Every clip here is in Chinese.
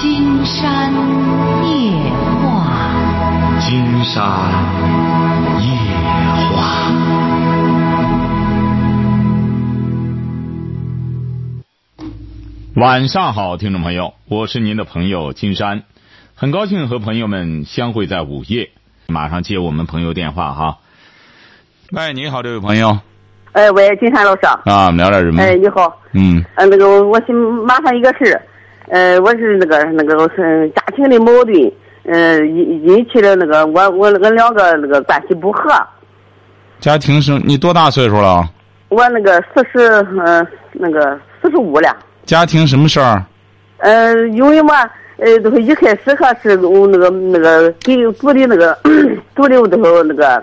金山夜话，金山夜话。晚上好，听众朋友，我是您的朋友金山，很高兴和朋友们相会在午夜。马上接我们朋友电话哈。喂，你好，这位朋友。哎，喂，金山老师。啊，我们聊点什么？哎，你好。嗯。呃，那个，我想麻烦一个事儿，呃，我是那个那个是家庭的矛盾，呃，引引起了那个我我那个两个那个关系不和。家庭是你多大岁数了？我那个四十，呃，那个四十五了。家庭什么事儿？呃，因为嘛，呃，都是一开始还是那个那个给租的那个 租的都是那个，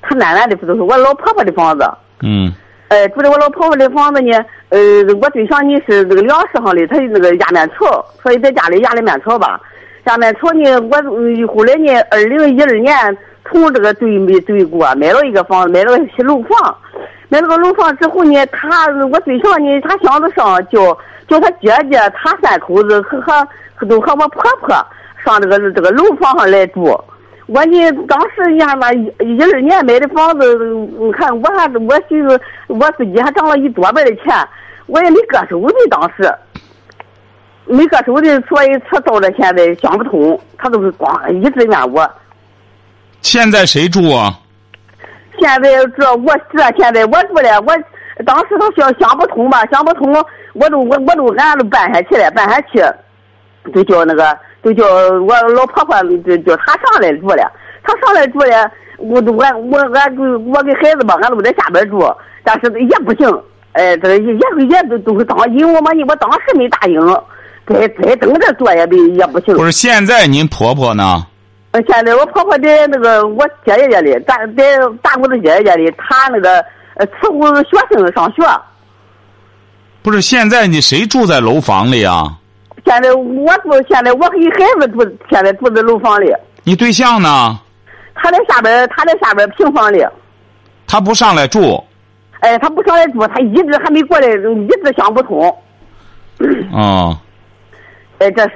他奶奶的不都是我老婆婆的房子。嗯。呃，住的我老婆婆的房子呢，呃，我对象呢是那个粮食行的，他那个压面条，所以在家里压的面条吧。压面条呢，我后来呢，二零一二年从这个对没对过，买了一个房子，买了个新楼房。买了个楼房之后呢，他我对象呢，他想着上叫叫他姐姐，他三口子和和都和我婆婆上这个这个楼房上来住。我呢，当时你看吧，一一二年买的房子，你看我还我寻思我自己还挣了一多半的钱，我也没割手的，当时没割手的，所以才到了现在想不通，他都是光一直怨我。现在谁住啊？现在这我这现在我住了，我当时他想想不通吧，想不通，我都我我都俺都办下去了，办下去，就叫那个。就叫我老婆婆，就叫她上来住了。她上来住了，我都我我俺就我跟孩子吧，俺都在下边住，但是也不行。哎，这个也也都都是当，因为我嘛，我当时没答应，再再等着做也没也不行。不是现在您婆婆呢？现在我婆婆在那个我姐姐家里，在在大姑子姐姐家里，她那个呃伺候学生上学。不是现在你谁住在楼房里啊？现在我住，现在我和孩子住，现在住在楼房里。你对象呢？他在下边，他在下边平房里。他不上来住。哎，他不上来住，他一直还没过来，一直想不通。哦。哎，这是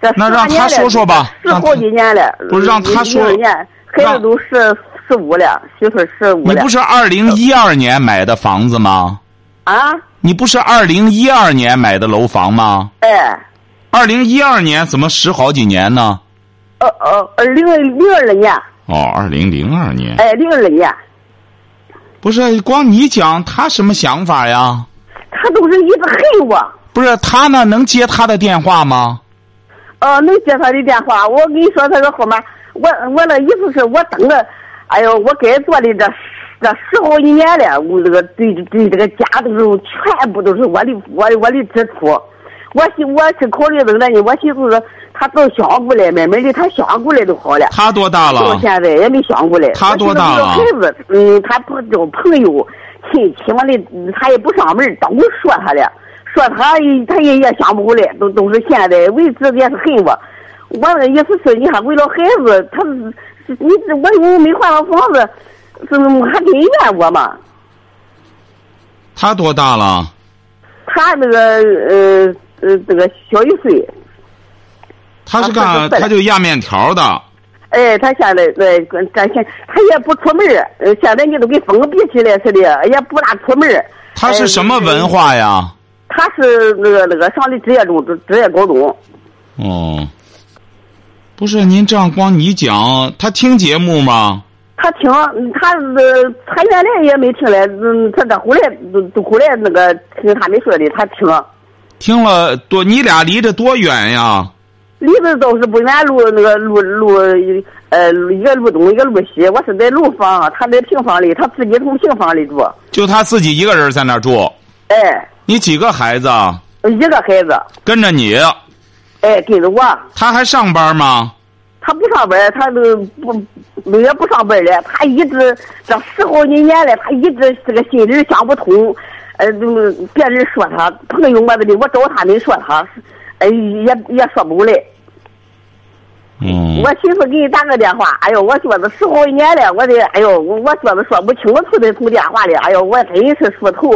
这那让他说说吧。十好几年了。不是让他说。年，孩子都十十五了，媳妇十五了。你不是二零一二年买的房子吗？啊。你不是二零一二年买的楼房吗？哎。二零一二年怎么十好几年呢？呃呃，二零零二年。哦，二零零二年。哎，零二年。不是光你讲，他什么想法呀？他都是一直恨我。不是他呢？能接他的电话吗？呃，能接他的电话。我跟你说他个号码，我我那意思是我等了，哎呦，我该做的这这十好几年了，我这个对对这个家都是全部都是我的我的我的支出。我寻我是考虑这个呢，我寻思说他早想过来，慢慢的他想过来就好了。他多大了？到现在也没想过来。他多大了？孩子，嗯，他不交朋友亲戚嘛的，他也不上门，都说他了，说他他也也想不过来，都都是现在为止也是恨我。我的意思是，你看为了孩子，他你我又没换上房子，是还真怨我嘛？他多大了？他那个呃。呃，这个小一岁。他是干，他就压面条的。哎，他现在在干现，他也不出门呃，现在你都跟封闭起来似的，也不大出门他是什么文化呀？他是那个那个上的职业中职业高中。哦。不是您这样光你讲，他听节目吗？他听，他呃，他原来也没听来，嗯，他这后来都都后来那个听他们说的，他听。听了多，你俩离着多远呀？离得倒是不远，路那个路路呃，一个路东，一个路西。我是在楼房，他在平房里，他自己从平房里住。就他自己一个人在那住。哎。你几个孩子？一个孩子。跟着你。哎，跟着我。他还上班吗？他不上班，他都不也不上班了。他一直这十好几年了，他一直这个心里想不通。呃，就别人说他朋友么子的，我找他没说他，哎，也也说不过来。嗯。我寻思给你打个电话，哎呦，我觉得十好几年了，我的，哎呦，我觉得说不清楚的通电话里，哎呦，我真是说头，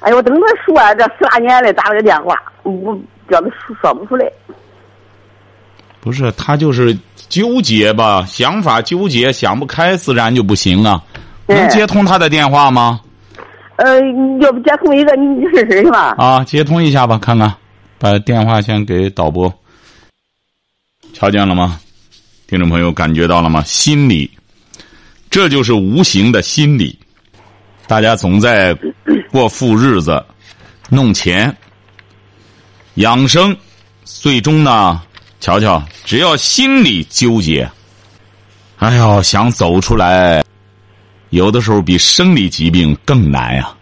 哎呦，等他说这十来年了，打了个电话，我觉得说说不出来。不是他就是纠结吧，想法纠结，想不开，自然就不行啊。能哎接通他的电话吗？呃，要不接通一个你你试试去吧？啊，接通一下吧，看看，把电话先给导播。瞧见了吗？听众朋友，感觉到了吗？心理，这就是无形的心理。大家总在过富日子，弄钱，养生，最终呢，瞧瞧，只要心里纠结，哎呦，想走出来，有的时候比生理疾病更难呀、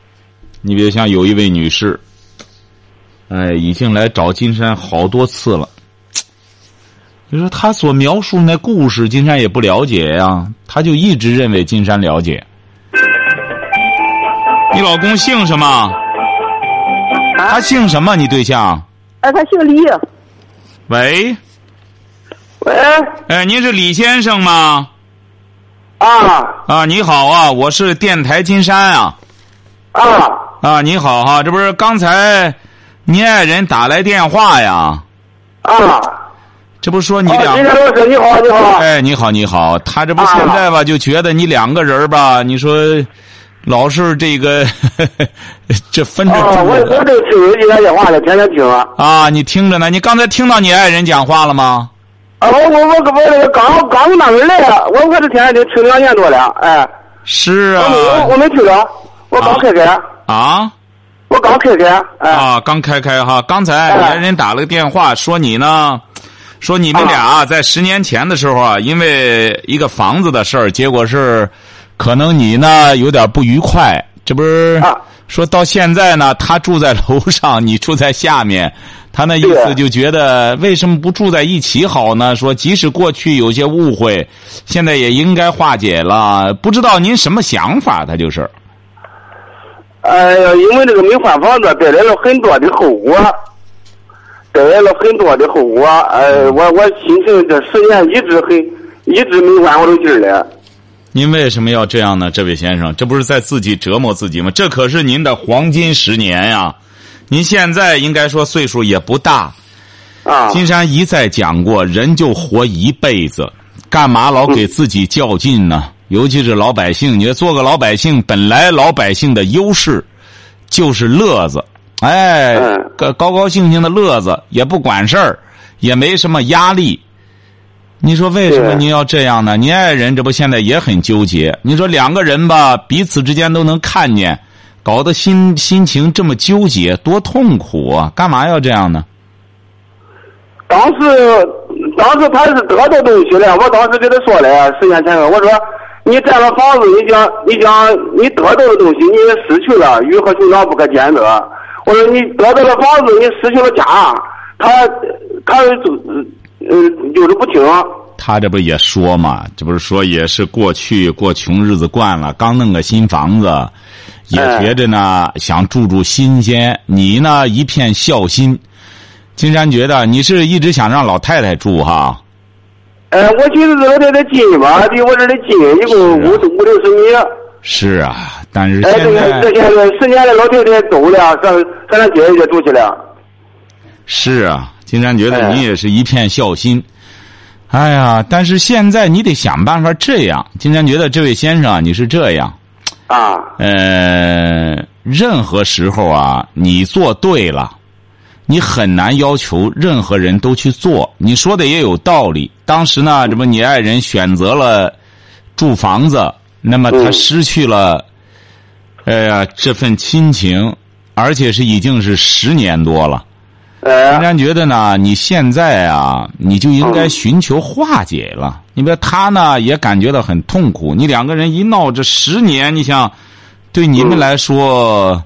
你比如像有一位女士，哎，已经来找金山好多次了。你说她所描述那故事，金山也不了解呀，她就一直认为金山了解。你老公姓什么？啊他姓什么？你对象？哎，他姓李。喂，喂，哎，您是李先生吗？啊啊，你好啊，我是电台金山啊。啊啊，你好哈、这不是刚才你爱人打来电话呀？啊！这不说你哦，两金山老师，你好，你好。哎，你好，你好，他这不啊现在吧，就觉得你两个人吧，你说老是这个 这分着啊，我我这听你这电话呢，天天听啊。啊，你听着呢，你刚才听到你爱人讲话了吗？啊，我我我我那个刚刚从那边来的，我我这天天听两年多了，哎，是我没我啊我没听着，我刚开开，啊。我刚开开，哎，啊，刚开开哈，刚才来人打了个电话，说你呢，说你们俩在十年前的时候啊，因为一个房子的事儿，结果是可能你呢有点不愉快，这不是啊说到现在呢，他住在楼上，你住在下面，他那意思就觉得为什么不住在一起好呢？说即使过去有些误会，现在也应该化解了。不知道您什么想法？他就是哎呀，因为这个没换房子，带来了很多的后果，带来了很多的后果。哎，我我心情这十年一直很一直没缓过来劲儿来。您为什么要这样呢？这位先生，这不是在自己折磨自己吗？这可是您的黄金十年呀！您现在应该说岁数也不大。啊金山一再讲过，人就活一辈子，干嘛老给自己较劲呢？尤其是老百姓，你说做个老百姓，本来老百姓的优势就是乐子，哎嗯，高高高兴兴的乐子，也不管事儿，也没什么压力。你说为什么对您要这样呢？您爱人这不现在也很纠结。你说两个人吧，彼此之间都能看见，搞得心心情这么纠结，多痛苦啊！干嘛要这样呢？当时，当时他是得到东西了，我当时给他说了，十年前我说你占了房子，你讲你讲你得到的东西你也失去了，鱼和熊掌不可兼得。我说你得到了房子，你失去了家，他他就呃就是不听。他这不也说嘛？这不是说也是过去过穷日子惯了，刚弄个新房子，也哎觉着呢想住住新鲜。你呢一片孝心，金山觉得你是一直想让老太太住哈。哎，我寻思老太太近吧，离我这里近，一共五五六十米。是啊，但是现在这现在十年的老太太走了，上上咱姐姐住去了。是啊，金山觉得哎你也是一片孝心。哎呀，但是现在你得想办法这样。金山觉得这位先生啊，你是这样。啊呃，任何时候啊，你做对了，你很难要求任何人都去做。你说的也有道理。当时呢，这不你爱人选择了住房子，那么他嗯失去了，哎呀，这份亲情，而且是已经是十年多了。哎金山觉得呢，你现在啊，你就应该寻求化解了。你比如他呢，也感觉到很痛苦。你两个人一闹这十年，你想，对你们来说，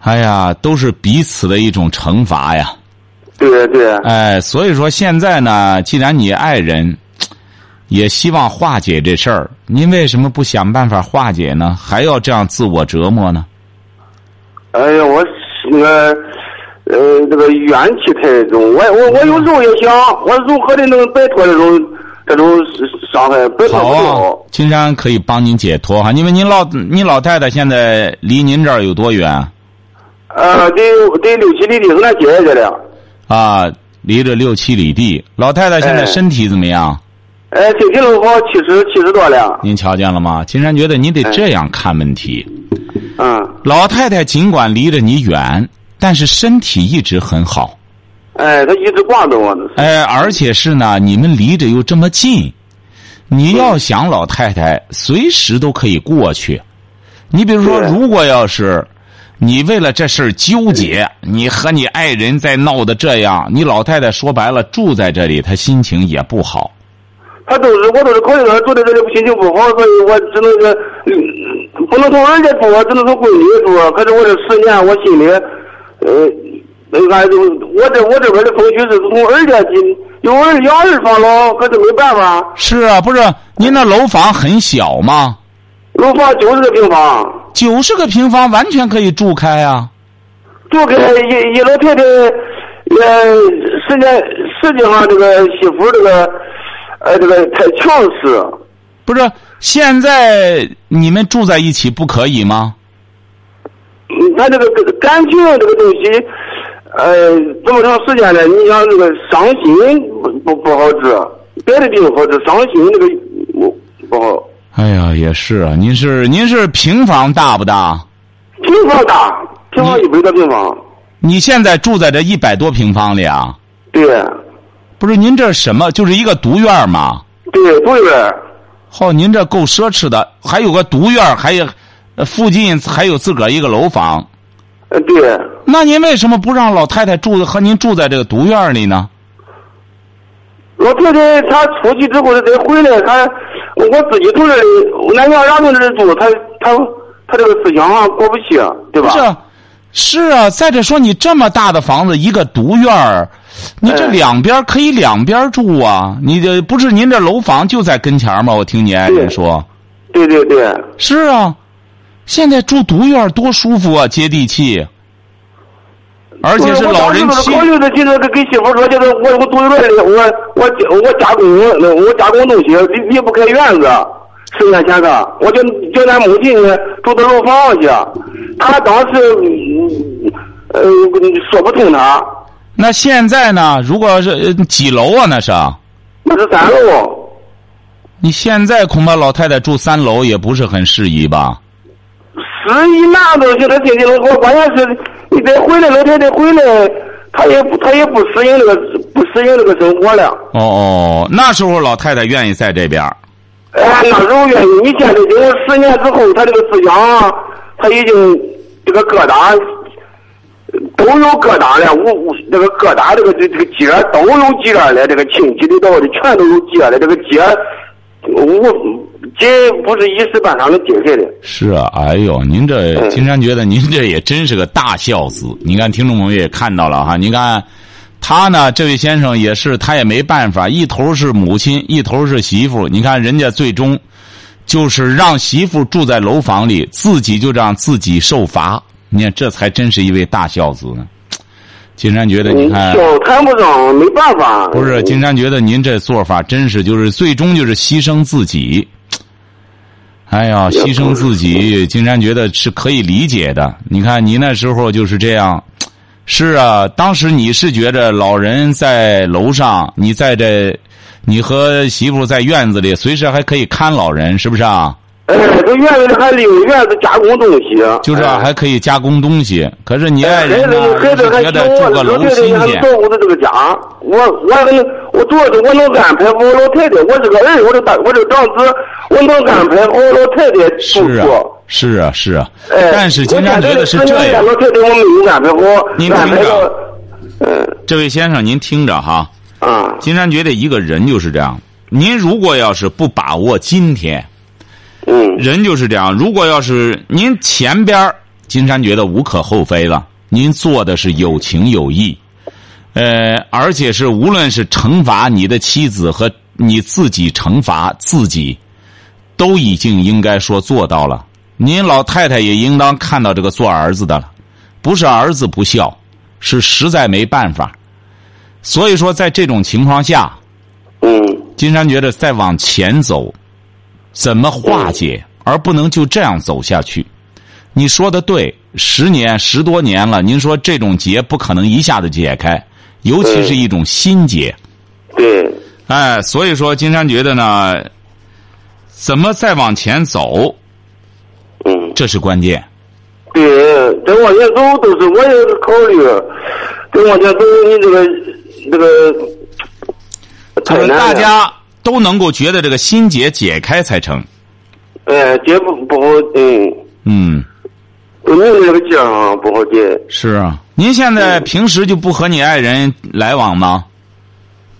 哎呀，都是彼此的一种惩罚呀。对对，哎，所以说现在呢，既然你爱人也希望化解这事儿，您为什么不想办法化解呢？还要这样自我折磨呢？哎呀，我那个呃，这个怨气太重。我我我有时候也想，我如何的能摆脱这种这种伤害，摆脱好不了啊。，金山可以帮您解脱哈，因为您老您老太太现在离您这儿有多远呃，得得六七里地，是俺姐姐的。啊？离着六七里地。老太太现在哎身体怎么样？哎，身体都好七十七十多了。您瞧见了吗？金山觉得您得这样看问题。嗯，老太太尽管离着你远，但是身体一直很好。哎，他一直挂着我呢。哎，而且是呢，你们离着又这么近，你要想老太太随时都可以过去。你比如说，如果要是你为了这事儿纠结，你和你爱人在闹的这样，你老太太说白了住在这里，她心情也不好。他都是我都是考虑到住在这里心情不好，所以我只能是嗯不能从儿家住，只能从闺女住。可是我这十年，我心里呃，那俺就我这我这边的风水是从儿家进，有儿养儿防老，可是没办法。是啊，不是您那楼房很小吗？楼房九十个平方，九十个平方完全可以住开啊。住开一一老太太，呃实际实际上这个媳妇这个呃这个太强势。不是，现在你们住在一起不可以吗？嗯，他这个感情这个东西，呃，这么长时间了，你想这个伤心不不不好治，别的病好治，伤心这个不不好。哎呀，也是啊，您是您是平房大不大？平房大，平房一百多平方，你现在住在这一百多平方里啊？对不是，您这什么？就是一个独院嘛？对，对边哦，您这够奢侈的，还有个独院，还有呃附近还有自个儿一个楼房。呃对，那您为什么不让老太太住和您住在这个独院里呢？老太太她出去之后再回来，她我自己从这里，俺娘让在这住，她她她这个思想啊过不去，对吧？不是，是啊。再者说，你这么大的房子，一个独院儿，你这哎两边可以两边住啊。你这不是您这楼房就在跟前儿吗？我听您爱人说。对对对，是啊，现在住独院多舒服啊，接地气。而且是老人妻我当时考虑的，现在跟跟媳妇说，就是我我独院里，我我我加工，我加工东西离离不开院子。十年前的，我叫叫咱母亲呢住到楼房去，他当时嗯呃说不通他，那现在呢？如果是呃几楼啊？那是？那是三楼。你现在恐怕老太太住三楼也不是很适宜吧？十一拿东西，他心情能好，关键是你再回来，老太太回来，他也不他也不适应这个不适应这个生活了。哦哦，那时候老太太愿意在这边儿。哎，那时候愿意，你现在经过十年之后，他这个思想啊，他已经这个疙瘩都有疙瘩了，无无这个疙瘩这个这这个结都有结了，这个亲戚里头的全都有结了，这个结无结不是一时半晌能解决的。是啊，哎呦，您这嗯金山觉得您这也真是个大孝子。你看，听众朋友也看到了哈，你看他呢，这位先生也是，他也没办法，一头是母亲，一头是媳妇。你看人家最终就是让媳妇住在楼房里，自己就让自己受罚。你看，这才真是一位大孝子呢。金山觉得，你看。小谈不上，没办法。不是，金山觉得您这做法真是就是最终就是牺牲自己。哎呀，牺牲自己，金山觉得是可以理解的。你看你那时候就是这样，是啊，当时你是觉着老人在楼上，你在这，你和媳妇在院子里，随时还可以看老人，是不是啊？哎，这院子里还利用院子加工东西，就是哎还可以加工东西。可是你爱人呢，子孩子还觉得小，住个楼老太太还新鲜。照顾着这个家。我我能，我主要是我能安排好老太太，我这个儿，我这大我这长子，我能安排好老太太住是啊。，是啊，是啊。哎，但是金山觉得是这样。老太太我没有安排好，您听着到，嗯这位先生，您听着哈。啊，金山觉得一个人就是这样，您如果要是不把握今天，嗯人就是这样。如果要是您前边儿金山觉得无可厚非了，您做的是有情有义，呃，而且是无论是惩罚你的妻子和你自己惩罚自己，都已经应该说做到了。您老太太也应当看到这个做儿子的了，不是儿子不孝，是实在没办法。所以说，在这种情况下，嗯金山觉得再往前走，怎么化解，而不能就这样走下去。你说的对，十年十多年了，您说这种结不可能一下子解开，尤其是一种心结。对，哎，所以说，金山觉得呢，怎么再往前走，嗯，这是关键。对，再往前走都是我也是考虑，再往前走你这个这个就是太难了大家都能够觉得这个心结解开才成。哎解不不好，嗯，嗯，就你这个结啊不好解。是啊。您现在平时就不和你爱人来往吗？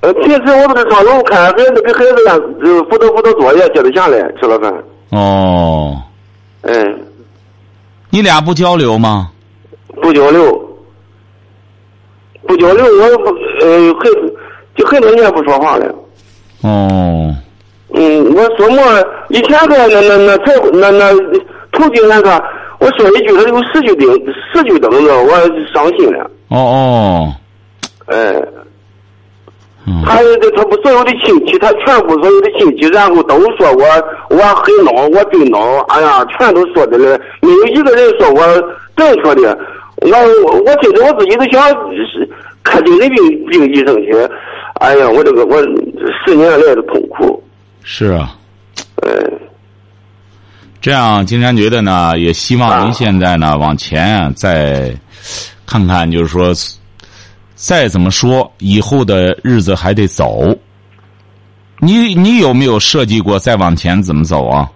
呃，平时我都是上楼看孩子，给孩子俩呃辅导辅导作业，接着下来吃了饭。哦，嗯，你俩不交流吗？不交流，不交流，我不呃很就很多年不说话了。哦，嗯，我琢磨以前个那那那才那那头几年个，我说一句他有十句钉十句钉子，我伤心了。哦哦，哎，嗯。他他不所有的亲戚，他全部所有的亲戚，然后都说我我很孬，我真孬，哎呀，全都说的了，没有一个人说我正确的。我我我现在我自己都想看精神病病医生去，哎呀，我这个我十年来的痛苦，是啊。哎，这样，金山觉得呢，也希望您啊现在呢往前啊，再看看，就是说，再怎么说，以后的日子还得走。你你有没有设计过再往前怎么走啊？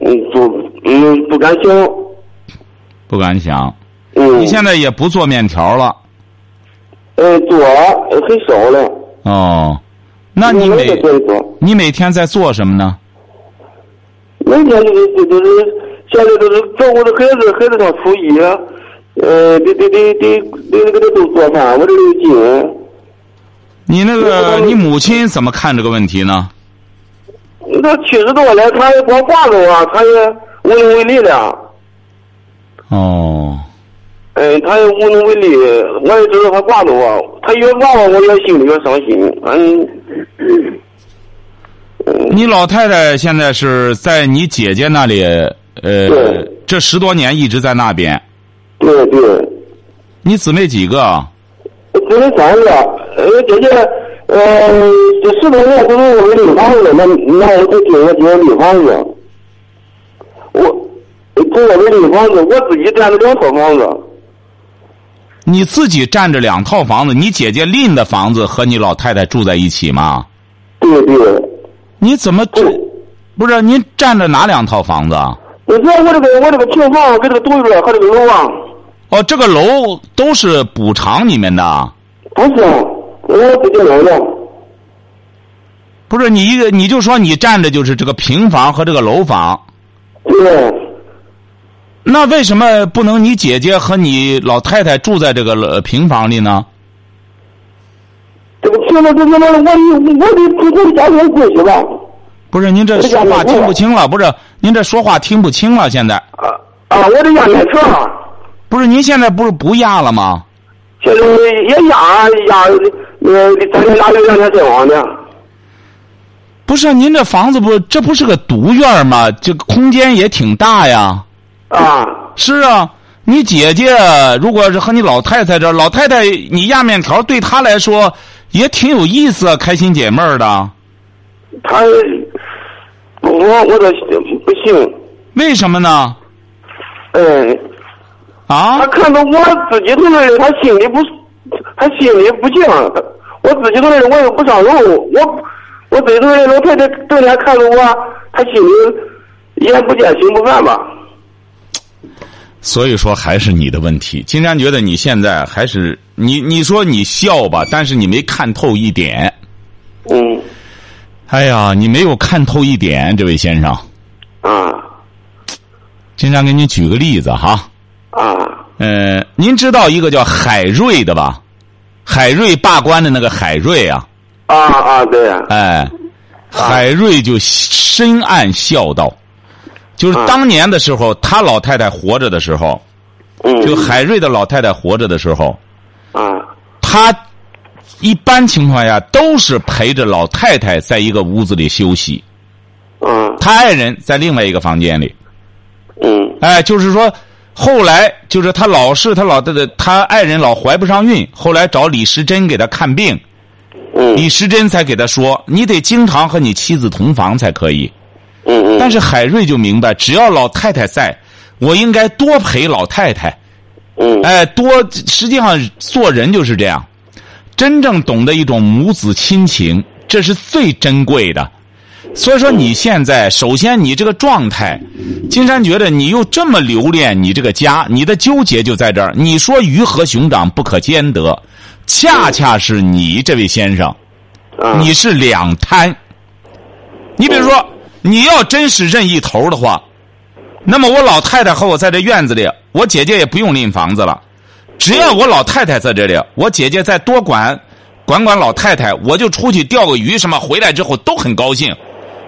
嗯，不嗯不敢想，不敢想。嗯，你现在也不做面条了呃多很少了，哦？那你每。你每天在做什么呢？每天就是都都是现在都是照顾着孩子，孩子上初一，呃，得得得得得给他都做饭，我这里有劲。你那个你母亲怎么看这个问题呢？那七十多了，他也光挂着我，他也无能为力了。哦，嗯，他也无能为力，我也知道他挂着我，他越挂我，我越心里越伤心。嗯，你老太太现在是在你姐姐那里，呃对，这十多年一直在那边。对对，你姊妹几个？啊只有三个，呃，姐姐，呃，这十多年都是我的绿房子，那那我就给我姐绿房子。我跟我的绿房子，我自己占了两套房子。你自己占着两套房子，你姐姐另的房子和你老太太住在一起吗？对对，你怎么这？不是您占着哪两套房子啊？我说我这个我这个平房跟这个独院和这个楼啊，哦，这个楼都是补偿你们的，不是，我自己买的。不是你一个你就说你占着就是这个平房和这个楼房，对，那为什么不能你姐姐和你老太太住在这个呃平房里呢？这我我得自己家庭关系吧。不是您这说话听不清了，不是您这说话听不清了，现在啊啊！我得压面车，不是您现在不是不压了吗？现在也压压，呃，咱家压了两天阵亡的。不是您这房子不这不是个独院吗？这个空间也挺大呀。啊，是啊，你姐姐如果是和你老太太这，老太太你压面条对她来说也挺有意思，开心解闷儿的。她，我我这不行，为什么呢？嗯，啊他，看到我自己同志，他心里不，他心里不静。我自己同志，我又不上楼，我我自己同志老太太整天看着我，他心里眼不见心不烦吧？所以说还是你的问题。金山觉得你现在还是你你说你笑吧，但是你没看透一点。嗯，哎呀，你没有看透一点，这位先生。啊金山给你举个例子哈，啊呃，您知道一个叫海瑞的吧？海瑞罢官的那个海瑞啊，啊啊！对呀，哎，海瑞就深谙孝道，就是啊当年的时候，他老太太活着的时候，嗯，就海瑞的老太太活着的时候，啊他一般情况下都是陪着老太太在一个屋子里休息，嗯。他爱人在另外一个房间里。嗯。哎，就是说，后来就是他老是他老太太他爱人老怀不上孕，后来找李时珍给他看病，嗯。李时珍才给他说，你得经常和你妻子同房才可以。嗯嗯，但是海瑞就明白，只要老太太在，我应该多陪老太太。嗯哎，多实际上做人就是这样，真正懂得一种母子亲情，这是最珍贵的。所以说，你现在首先你这个状态，金山觉得你又这么留恋你这个家，你的纠结就在这儿。你说鱼和熊掌不可兼得，恰恰是你这位先生，啊你是两贪。你比如说，你要真是认一头的话，那么我老太太和我在这院子里，我姐姐也不用拎房子了，只要我老太太在这里，我姐姐再多管管管老太太，我就出去钓个鱼什么，回来之后都很高兴。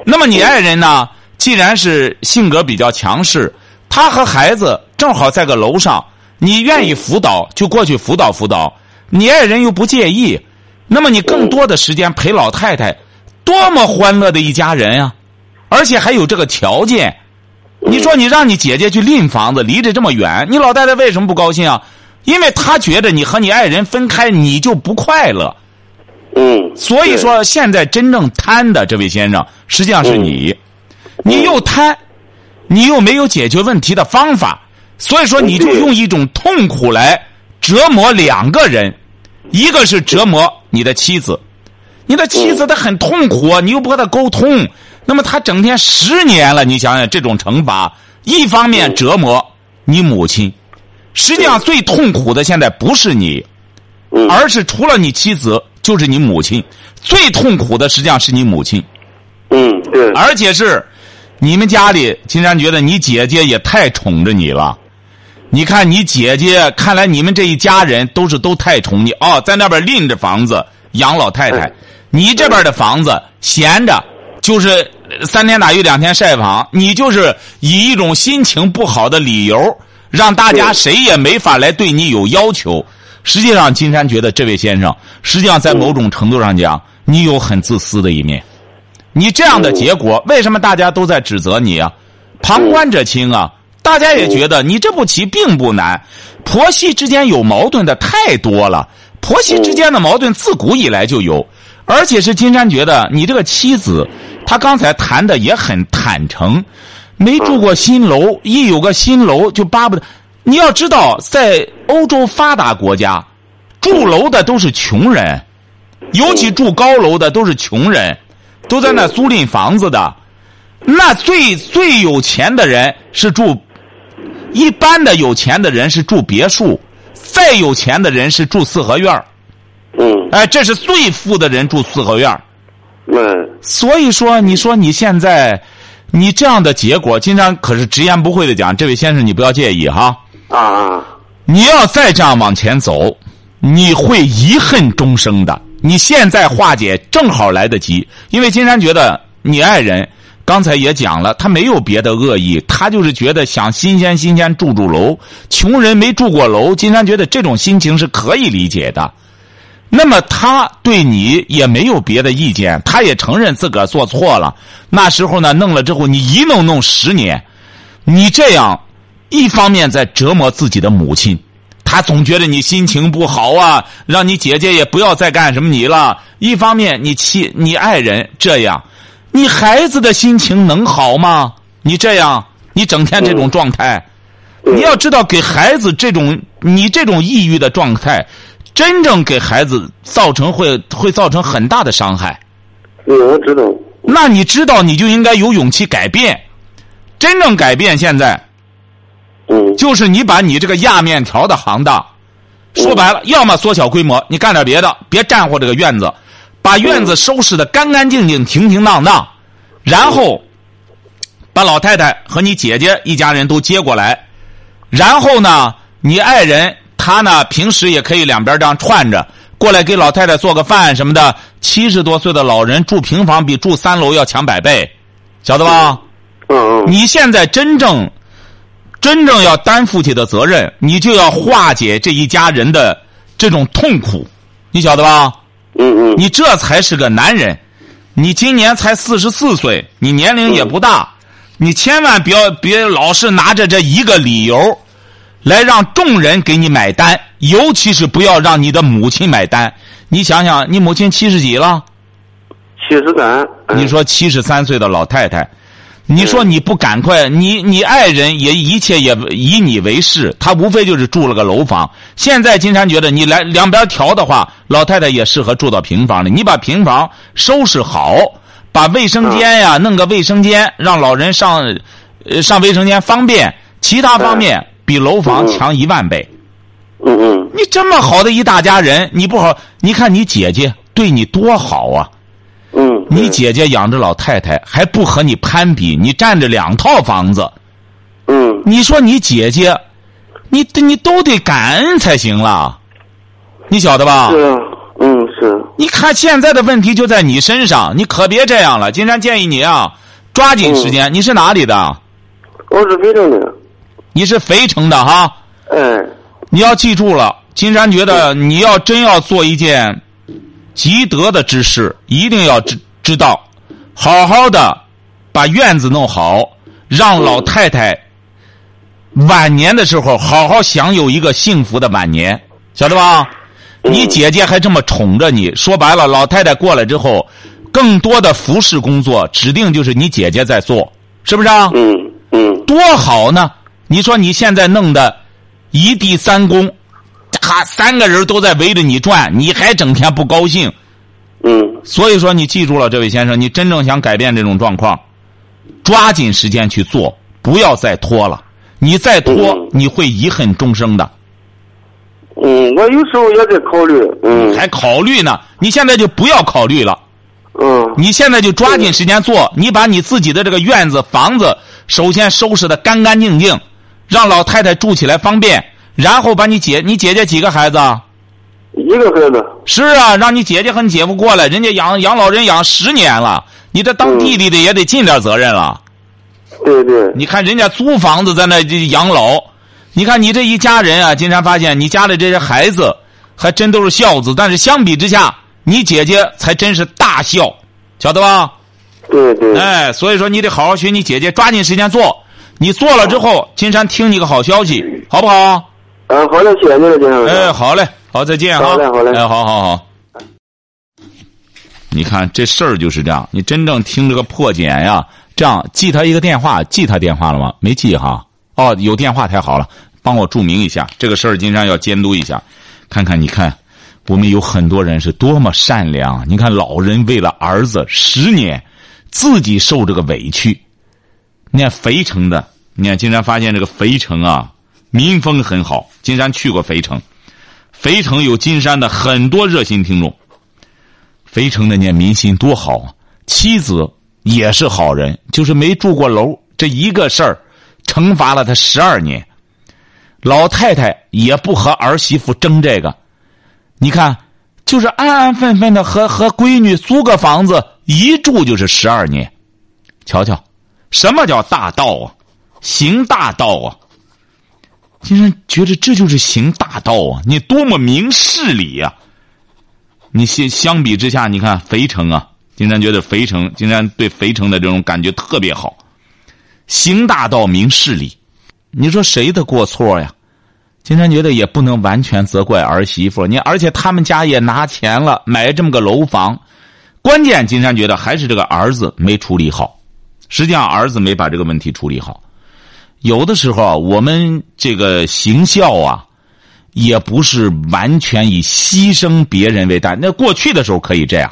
那么你爱人呢？既然是性格比较强势，他和孩子正好在个楼上，你愿意辅导就过去辅导辅导，你爱人又不介意，那么你更多的时间陪老太太，多么欢乐的一家人呀、而且还有这个条件。你说你让你姐姐去拎房子，离着这么远，你老太太为什么不高兴啊？因为她觉得你和你爱人分开，你就不快乐。嗯，所以说，现在真正贪的这位先生，实际上是你，你又贪，你又没有解决问题的方法，所以说你就用一种痛苦来折磨两个人，一个是折磨你的妻子，你的妻子她很痛苦啊，你又不和她沟通，那么他整天十年了，你想想这种惩罚，一方面折磨你母亲，实际上最痛苦的现在不是你，嗯。而是除了你妻子，就是你母亲，最痛苦的实际上是你母亲，嗯对，而且是你们家里，金山觉得你姐姐也太宠着你了。你看你姐姐，看来你们这一家人都是都太宠你。哦，在那边拎着房子养老太太，你这边的房子闲着，就是三天打鱼两天晒网，你就是以一种心情不好的理由，让大家谁也没法来对你有要求。实际上，金山觉得这位先生，实际上在某种程度上讲，你有很自私的一面。你这样的结果，为什么大家都在指责你啊？旁观者清啊！大家也觉得你这步棋并不难，婆媳之间有矛盾的太多了。婆媳之间的矛盾自古以来就有，而且是金山觉得你这个妻子，她刚才谈的也很坦诚，没住过新楼，一有个新楼就巴不得。你要知道，在欧洲发达国家，住楼的都是穷人，尤其住高楼的都是穷人，都在那租赁房子的。那最最有钱的人是住，一般的有钱的人是住别墅，再有钱的人是住四合院儿嗯哎，这是最富的人住四合院儿嗯所以说，你说你现在，你这样的结果，金山可是直言不讳的讲，这位先生你不要介意哈。啊啊，你要再这样往前走，你会遗恨终生的。你现在化解正好来得及，因为金山觉得你爱人刚才也讲了，他没有别的恶意，他就是觉得想新鲜新鲜住住楼，穷人没住过楼，金山觉得这种心情是可以理解的。那么他对你也没有别的意见，他也承认自个儿做错了。那时候呢，弄了之后你一弄弄十年，你这样一方面在折磨自己的母亲，他总觉得你心情不好啊，让你姐姐也不要再干什么你了。一方面你气你爱人这样，你孩子的心情能好吗？你这样，你整天这种状态，你要知道给孩子这种你这种抑郁的状态，真正给孩子造成会会造成很大的伤害。嗯，我知道，那你知道，你就应该有勇气改变。真正改变，现在嗯。就是你把你这个压面条的行当，说白了，要么缩小规模，你干点别的，别占乎这个院子，把院子收拾的干干净净、停停当当，然后把老太太和你姐姐一家人都接过来，然后呢，你爱人他呢平时也可以两边这样串着过来给老太太做个饭什么的。七十多岁的老人住平房比住三楼要强百倍，晓得吧？嗯嗯你现在真正真正要担负起的责任，你就要化解这一家人的这种痛苦，你晓得吧？嗯嗯你这才是个男人。你今年才四十四岁，你年龄也不大，你千万不要别老是拿着这一个理由，来让众人给你买单，尤其是不要让你的母亲买单。你想想，你母亲七十几了？七十三。你说七十三岁的老太太，你说你不赶快，你你爱人也一切也以你为是，他无非就是住了个楼房。现在金山觉得你来两边调的话，老太太也适合住到平房里。你把平房收拾好，把卫生间呀弄个卫生间，让老人上，呃上卫生间方便，其他方面比楼房强一万倍。嗯嗯。你这么好的一大家人，你不好，你看你姐姐对你多好啊。嗯。你姐姐养着老太太，还不和你攀比，你占着两套房子。嗯。你说你姐姐，你你都得感恩才行了，你晓得吧？是。嗯，是。你看现在的问题就在你身上，你可别这样了。金山建议你啊，抓紧时间。你是哪里的？我是肥城的。你是肥城的哈？嗯。你要记住了，金山觉得你要真要做一件积德的之事，一定要知知道，好好的把院子弄好，让老太太晚年的时候好好享有一个幸福的晚年，晓得吧？你姐姐还这么宠着你，说白了，老太太过来之后，更多的服侍工作指定就是你姐姐在做，是不是啊？嗯嗯。多好呢！你说你现在弄的。一地三公，哈，三个人都在围着你转，你还整天不高兴。嗯。所以说，你记住了，这位先生，你真正想改变这种状况，抓紧时间去做，不要再拖了。你再拖，你会遗恨终生的。嗯，我有时候也在考虑。嗯。还考虑呢？你现在就不要考虑了。嗯。你现在就抓紧时间做，你把你自己的这个院子、房子，首先收拾的干干净净。让老太太住起来方便，然后把你姐、你姐姐几个孩子？一个孩子。是啊，让你姐姐和你姐夫过来，人家养养老人养十年了，你这当弟弟的也得尽点责任了。对对。你看人家租房子在那养老，你看你这一家人啊，经常发现你家里这些孩子还真都是孝子，但是相比之下，你姐姐才真是大孝，晓得吧？对对。哎，所以说你得好好学你姐姐，抓紧时间做。你做了之后，金山听你个好消息，好不好？嗯，好嘞，谢谢您了，金山。哎，好嘞，好，再见哈。好嘞，好嘞。哎，好好好。你看这事儿就是这样，你真正听这个破茧呀，这样记他一个电话，记他电话了吗？没记哈。哦，有电话太好了，帮我注明一下这个事儿，金山要监督一下，看看你看，我们有很多人是多么善良。你看老人为了儿子十年，自己受这个委屈。你看肥城的，你看金山发现这个肥城啊，民风很好。金山去过肥城，肥城有金山的很多热心听众。肥城的那民心多好啊，妻子也是好人，就是没住过楼，这一个事儿，惩罚了他十二年。老太太也不和儿媳妇争这个，你看，就是安安分分的和和闺女租个房子，一住就是十二年，瞧瞧。什么叫大道啊？行大道啊！金山觉得这就是行大道啊！你多么明事理呀！你相相比之下，你看肥城啊，金山觉得肥城，金山对肥城的这种感觉特别好。行大道，明事理，你说谁的过错呀？金山觉得也不能完全责怪儿媳妇，你而且他们家也拿钱了，买这么个楼房，关键金山觉得还是这个儿子没处理好。实际上，儿子没把这个问题处理好。有的时候，我们这个行孝啊，也不是完全以牺牲别人为大。那过去的时候可以这样，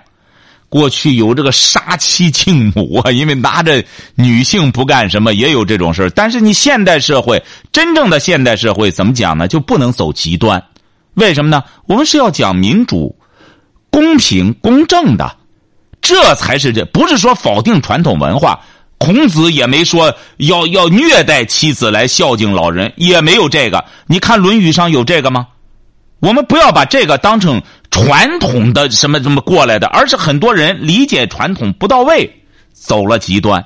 过去有这个杀妻敬母啊，因为拿着女性不干什么，也有这种事但是你现代社会，真正的现代社会怎么讲呢？就不能走极端。为什么呢？我们是要讲民主、公平、公正的，这才是这，不是说否定传统文化。孔子也没说要要虐待妻子来孝敬老人，也没有这个。你看《论语》上有这个吗？我们不要把这个当成传统的什么什么过来的，而是很多人理解传统不到位，走了极端。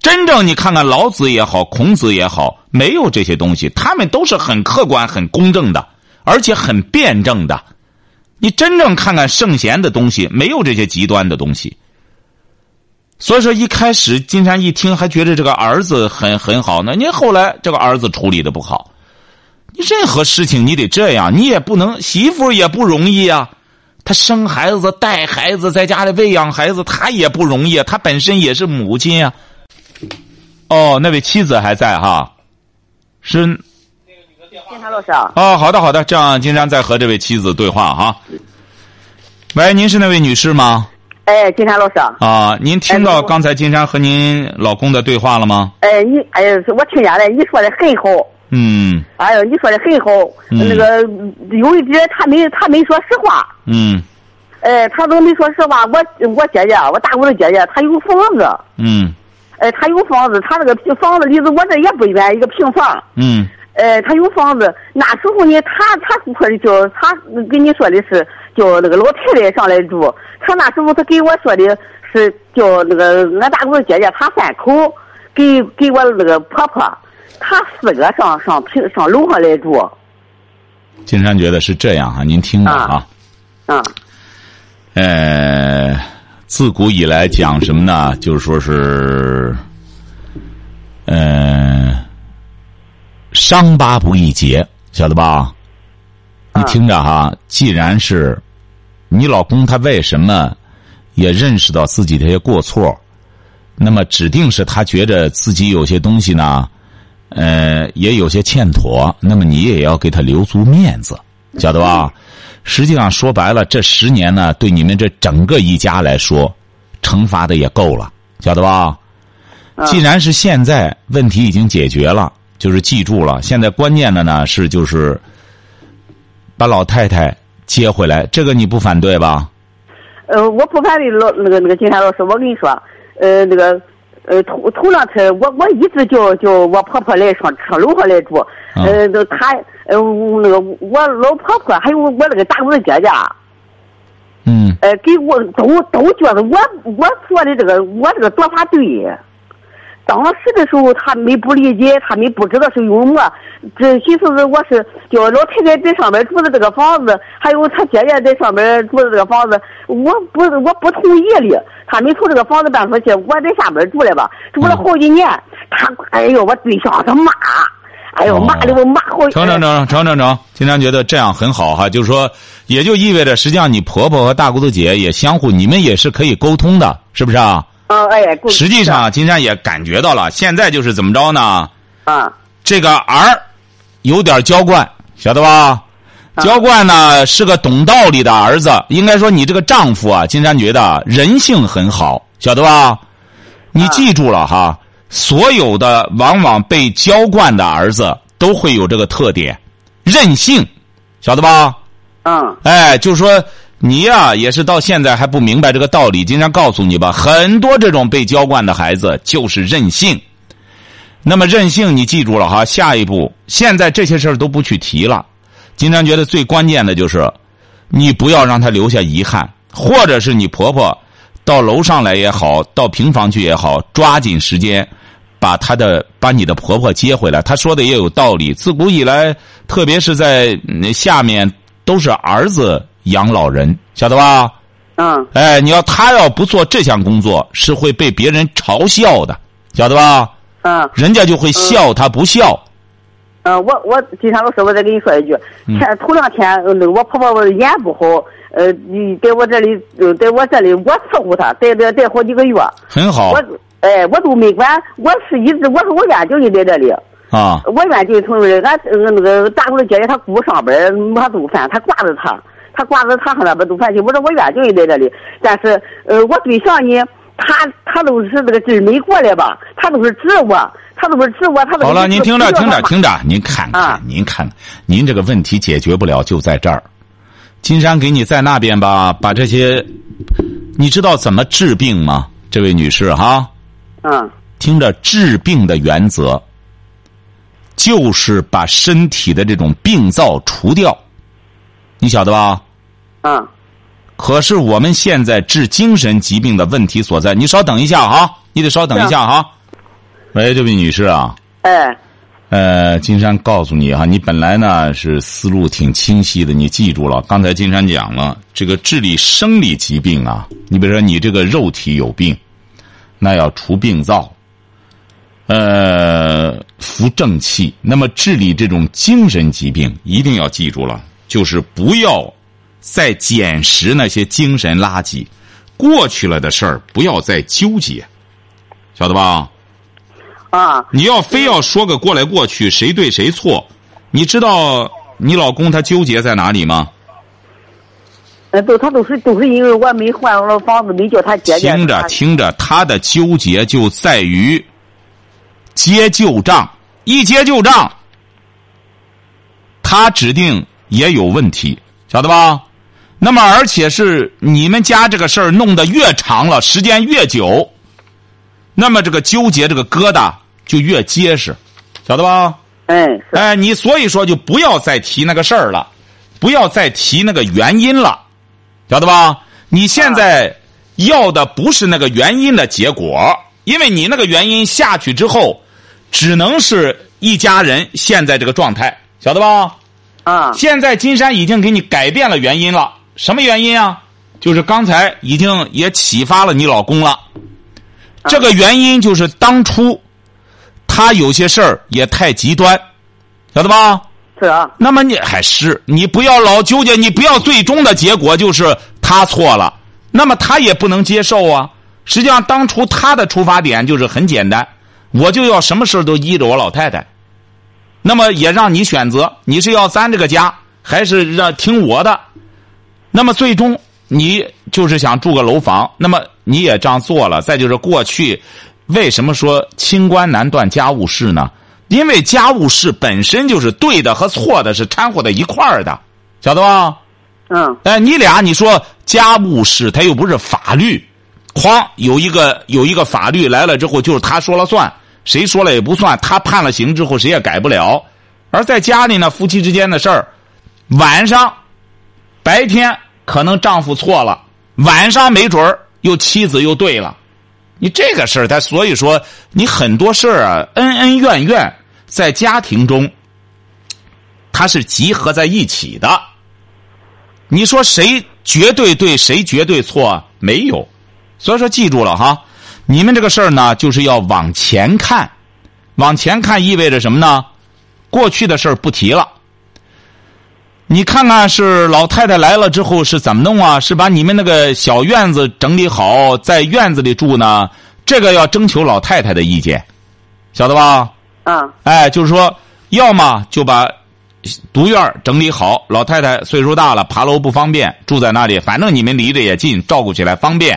真正你看看老子也好，孔子也好，没有这些东西，他们都是很客观、很公正的，而且很辩证的。你真正看看圣贤的东西，没有这些极端的东西。所以说，一开始金山一听还觉得这个儿子很很好呢。您后来这个儿子处理的不好，你任何事情你得这样，你也不能媳妇也不容易啊。她生孩子、带孩子，在家里喂养孩子，她也不容易。她本身也是母亲啊。哦，那位妻子还在哈？是。金山老师啊。哦，好的好的，这样金山再和这位妻子对话哈。喂，您是那位女士吗？哎，金山老师。啊，您听到刚才金山和您老公的对话了吗？哎，你哎呀，我听见了，你说的很好。嗯。哎呦，你说的很好。嗯。那个有一点，他没他没说实话。嗯。哎，他都没说实话。我我姐姐，我大姑的姐姐，她有房子。嗯。哎，她有房子，她那个平房子离着我这也不远，一个平房。嗯。哎，他有房子。那时候呢，她她说的叫他跟你说的是叫那个老太太上来住。他那时候他给我说的是叫那个俺大姑姐姐，她三口给给我那个婆婆，她四个上上平上楼上来住。金山觉得是这样啊，您听着啊。啊。呃，自古以来讲什么呢？就是说是，呃，伤疤不易结，晓得吧？你听着哈，既然是你老公，他为什么也认识到自己这些过错？那么指定是他觉得自己有些东西呢，呃，也有些欠妥。那么你也要给他留足面子，晓得吧？实际上说白了，这十年呢，对你们这整个一家来说，惩罚的也够了，晓得吧？既然是现在问题已经解决了，就是记住了。现在关键的呢是就是把老太太接回来，这个你不反对吧？呃，我不反对老那个那个金山老师，我跟你说，呃，那个呃头头两天我我一直叫叫我婆婆来上上楼上来住，呃，那她呃那个我老婆婆还有我那个大姑的姐姐，嗯，呃，给我都都觉得我我做的这个我这个做法对。当时的时候，他没不理解，他们不知道是幽默。这寻思是我是叫老太太在上面住的这个房子，还有他姐姐在上面住的这个房子，我不我不同意的。他们从这个房子搬出去，我在下面住了吧，住了好几年。他哎呦，我对象他骂，哎呦骂的我骂好。成成成成成成，经常觉得这样很好哈，就是说，也就意味着实际上你婆婆和大姑子姐也相互，你们也是可以沟通的，是不是啊？嗯，哎，实际上，金山也感觉到了，现在就是怎么着呢？啊，这个儿有点娇惯，晓得吧？娇惯呢是个懂道理的儿子。应该说，你这个丈夫啊，金山觉得人性很好，晓得吧？你记住了哈，所有的往往被娇惯的儿子都会有这个特点，任性，晓得吧？嗯。哎，就是说。你呀，也是到现在还不明白这个道理。经常告诉你吧，很多这种被娇惯的孩子就是任性。那么任性，你记住了哈。下一步，现在这些事儿都不去提了。经常觉得最关键的就是，你不要让他留下遗憾，或者是你婆婆到楼上来也好，到平房去也好，抓紧时间把她的把你的婆婆接回来。她说的也有道理。自古以来，特别是在下面都是儿子。养老人，晓得吧？嗯。哎，你要他要不做这项工作，是会被别人嘲笑的，晓得吧？嗯。人家就会笑他不笑。嗯，我我金山老师，我再跟你说一句，前头两天那个我婆婆眼不好，呃，你在我这里，在我这里我伺候她，待待待好几个月。很好。我哎，我都没管，我是一直我说我愿就你在这里。啊。我愿就从俺那个大姑的姐姐她姑上班没做饭，她挂着她。他挂在他和那边都烦心，我说我愿就在这里，但是呃，我对象呢，他他都是这个劲儿没过来吧，他都是治我，他都是治我，他都。好了，您听着，听着，听着，您看看，您看，您这个问题解决不了，就在这儿。金山给你在那边吧，把这些，你知道怎么治病吗？这位女士哈，嗯，听着，治病的原则就是把身体的这种病灶除掉。你晓得吧？嗯。可是我们现在治精神疾病的问题所在，你稍等一下哈，你得稍等一下哈。喂，这位女士啊。哎。呃，金山告诉你哈，你本来呢是思路挺清晰的，你记住了。刚才金山讲了，这个治理生理疾病啊，你比如说你这个肉体有病，那要除病灶。呃，扶正气。那么治理这种精神疾病，一定要记住了，就是不要再捡拾那些精神垃圾。过去了的事儿，不要再纠结，晓得吧？啊，你要非要说个过来过去，谁对谁错？你知道你老公他纠结在哪里吗？呃，都他都是都是因为我没换了房子，没叫他姐姐。听着听着，他的纠结就在于结旧账，一结旧账，他指定也有问题，晓得吧？那么，而且是你们家这个事儿弄得越长了，时间越久，那么这个纠结这个疙瘩就越结实，晓得吧？哎，哎，你所以说就不要再提那个事儿了，不要再提那个原因了，晓得吧？你现在要的不是那个原因的结果，因为你那个原因下去之后，只能是一家人现在这个状态，晓得吧？啊，现在金山已经给你改变了原因了，什么原因啊？就是刚才已经也启发了你老公了。这个原因就是当初他有些事儿也太极端，晓得吧？是啊，那么你还是你不要老纠结，你不要最终的结果就是他错了，那么他也不能接受啊。实际上，当初他的出发点就是很简单，我就要什么事都依着我老太太。那么也让你选择，你是要咱这个家，还是让听我的？那么最终你就是想住个楼房，那么你也这样做了。再就是过去，为什么说清官难断家务事呢？因为家务事本身就是对的和错的是掺和在一块儿的，晓得吧？嗯，哎，你俩你说家务事，它又不是法律，哐有一个有一个法律来了之后，就是他说了算，谁说了也不算，他判了刑之后谁也改不了。而在家里呢，夫妻之间的事儿，晚上、白天可能丈夫错了，晚上没准儿又妻子又对了。你这个事儿，他所以说你很多事儿啊，恩恩怨怨在家庭中，它是集合在一起的。你说谁绝对对，谁绝对错？没有。所以说，记住了哈，你们这个事儿呢，就是要往前看。往前看意味着什么呢？过去的事儿不提了。你看看，是老太太来了之后是怎么弄啊？是把你们那个小院子整理好，在院子里住呢？这个要征求老太太的意见，晓得吧？嗯，哎，就是说，要么就把独院整理好，老太太岁数大了，爬楼不方便，住在那里，反正你们离着也近，照顾起来方便；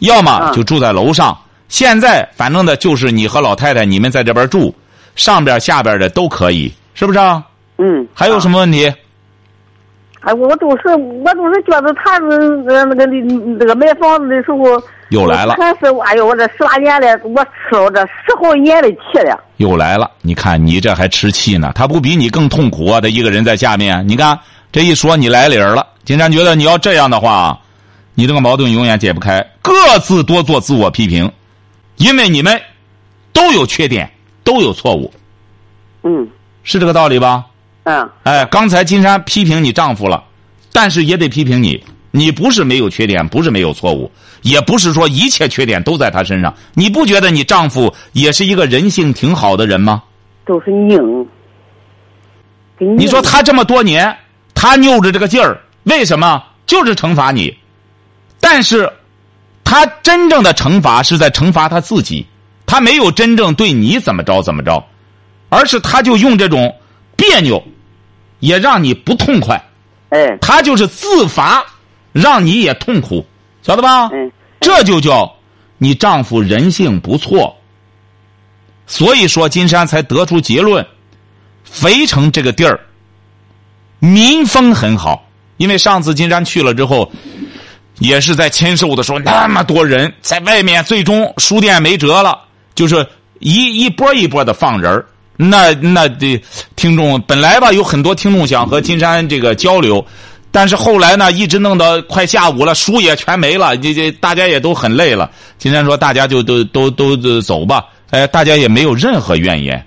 要么就住在楼上。现在反正的就是你和老太太，你们在这边住，上边下边的都可以，是不是啊？嗯，还有什么问题？哎，我都是我都是觉得他是呃那个那个买房子的时候又来了，还是哎呦，我这十八年来，我吃了这十好几年的气了。又来了！你看你这还吃气呢，他不比你更痛苦啊？他一个人在下面，你看这一说你来理儿了。金山觉得你要这样的话，你这个矛盾永远解不开。各自多做自我批评，因为你们都有缺点，都有错误，嗯是这个道理吧？嗯哎，刚才金山批评你丈夫了，但是也得批评你。你不是没有缺点，不是没有错误，也不是说一切缺点都在他身上。你不觉得你丈夫也是一个人性挺好的人吗？都是拧。你说他这么多年，他拗着这个劲儿，为什么？就是惩罚你。但是，他真正的惩罚是在惩罚他自己，他没有真正对你怎么着怎么着，而是他就用这种别扭，也让你不痛快。哎他就是自罚，让你也痛苦，晓得吧？嗯这就叫你丈夫人性不错。所以说，金山才得出结论：肥城这个地儿民风很好。因为上次金山去了之后，也是在签售的时候，那么多人在外面，最终书店没辙了，就是一一波一波的放人那那的听众本来吧，有很多听众想和金山这个交流，但是后来呢，一直弄到快下午了，书也全没了，这这大家也都很累了。金山说：“大家就都都都都走吧。”哎，大家也没有任何怨言。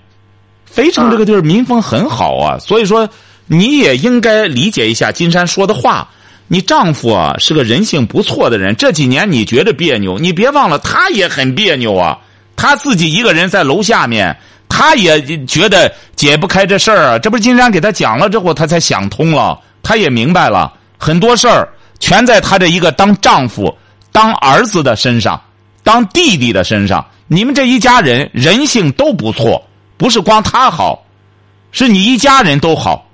肥城这个地儿民风很好啊，所以说你也应该理解一下金山说的话。你丈夫啊是个人性不错的人，这几年你觉得别扭，你别忘了他也很别扭啊。他自己一个人在楼下面，他也觉得解不开这事儿啊。这不是金山给他讲了之后，他才想通了，他也明白了很多事儿，全在他这一个当丈夫、当儿子的身上，当弟弟的身上。你们这一家人人性都不错，不是光他好，是你一家人都好。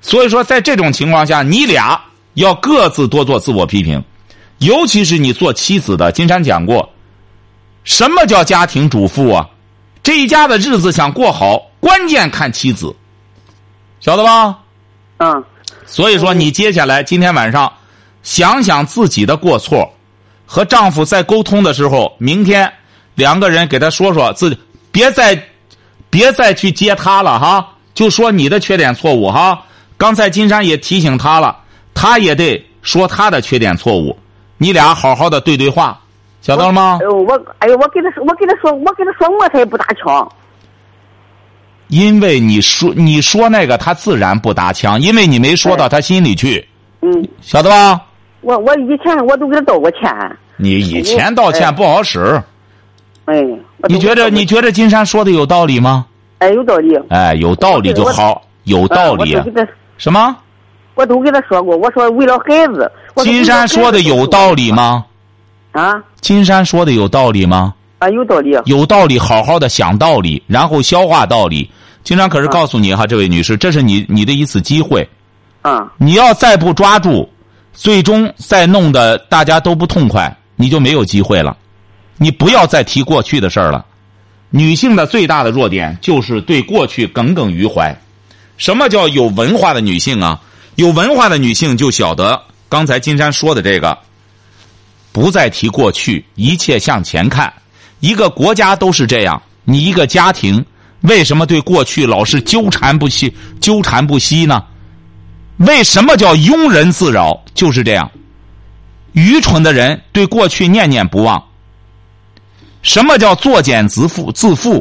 所以说，在这种情况下，你俩要各自多做自我批评，尤其是你做妻子的。金山讲过，什么叫家庭主妇啊？这一家的日子想过好，关键看妻子，晓得吧？嗯。所以说，你接下来今天晚上想想自己的过错，和丈夫在沟通的时候，明天。两个人给他说说自己，别再，别再去接他了哈，就说你的缺点错误哈。刚才金山也提醒他了，他也得说他的缺点错误。你俩好好的对对话，晓得了吗？我哎呦，我跟他说，我跟他说，我跟他说我他也不搭腔。因为你说你说那个他自然不搭腔，因为你没说到他心里去。嗯。晓得吧？我我以前我都给他道过歉。你以前道歉不好使。哎，你觉得你觉得金山说的有道理吗？哎，有道理。哎，有道理就好，有道理。什么？我都跟他说过，我说为了孩子。金山说的有道理吗？啊？金山说的有道理吗？啊，有道理。有道理，好好的想道理，然后消化道理。金山可是告诉你哈，这位女士，这是你你的一次机会。啊。你要再不抓住，最终再弄得大家都不痛快，你就没有机会了。你不要再提过去的事儿了。女性的最大的弱点就是对过去耿耿于怀。什么叫有文化的女性啊？有文化的女性就晓得刚才金山说的这个，不再提过去，一切向前看。一个国家都是这样，你一个家庭为什么对过去老是纠缠不息、纠缠不息呢？为什么叫庸人自扰？就是这样，愚蠢的人对过去念念不忘。什么叫作茧自缚？自缚，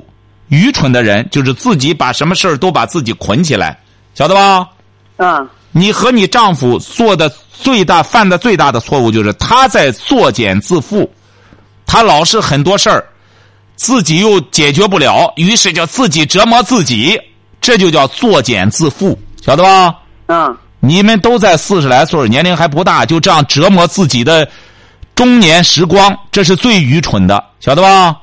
愚蠢的人就是自己把什么事儿都把自己捆起来，晓得吧？啊！你和你丈夫做的最大、犯的最大的错误就是他在作茧自缚，他老是很多事儿自己又解决不了，于是就自己折磨自己，这就叫作茧自缚，晓得吧？嗯！你们都在四十来岁，年龄还不大，就这样折磨自己的。中年时光，这是最愚蠢的，晓得吧？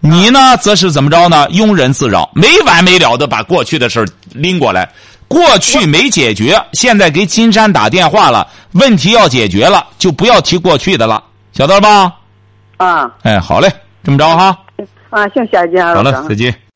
你呢，则是怎么着呢？庸人自扰，没完没了的把过去的事拎过来，过去没解决，现在给金山打电话了，问题要解决了，就不要提过去的了，晓得吧？啊，哎，好嘞，这么着哈。啊，行，谢谢金山好了，再见。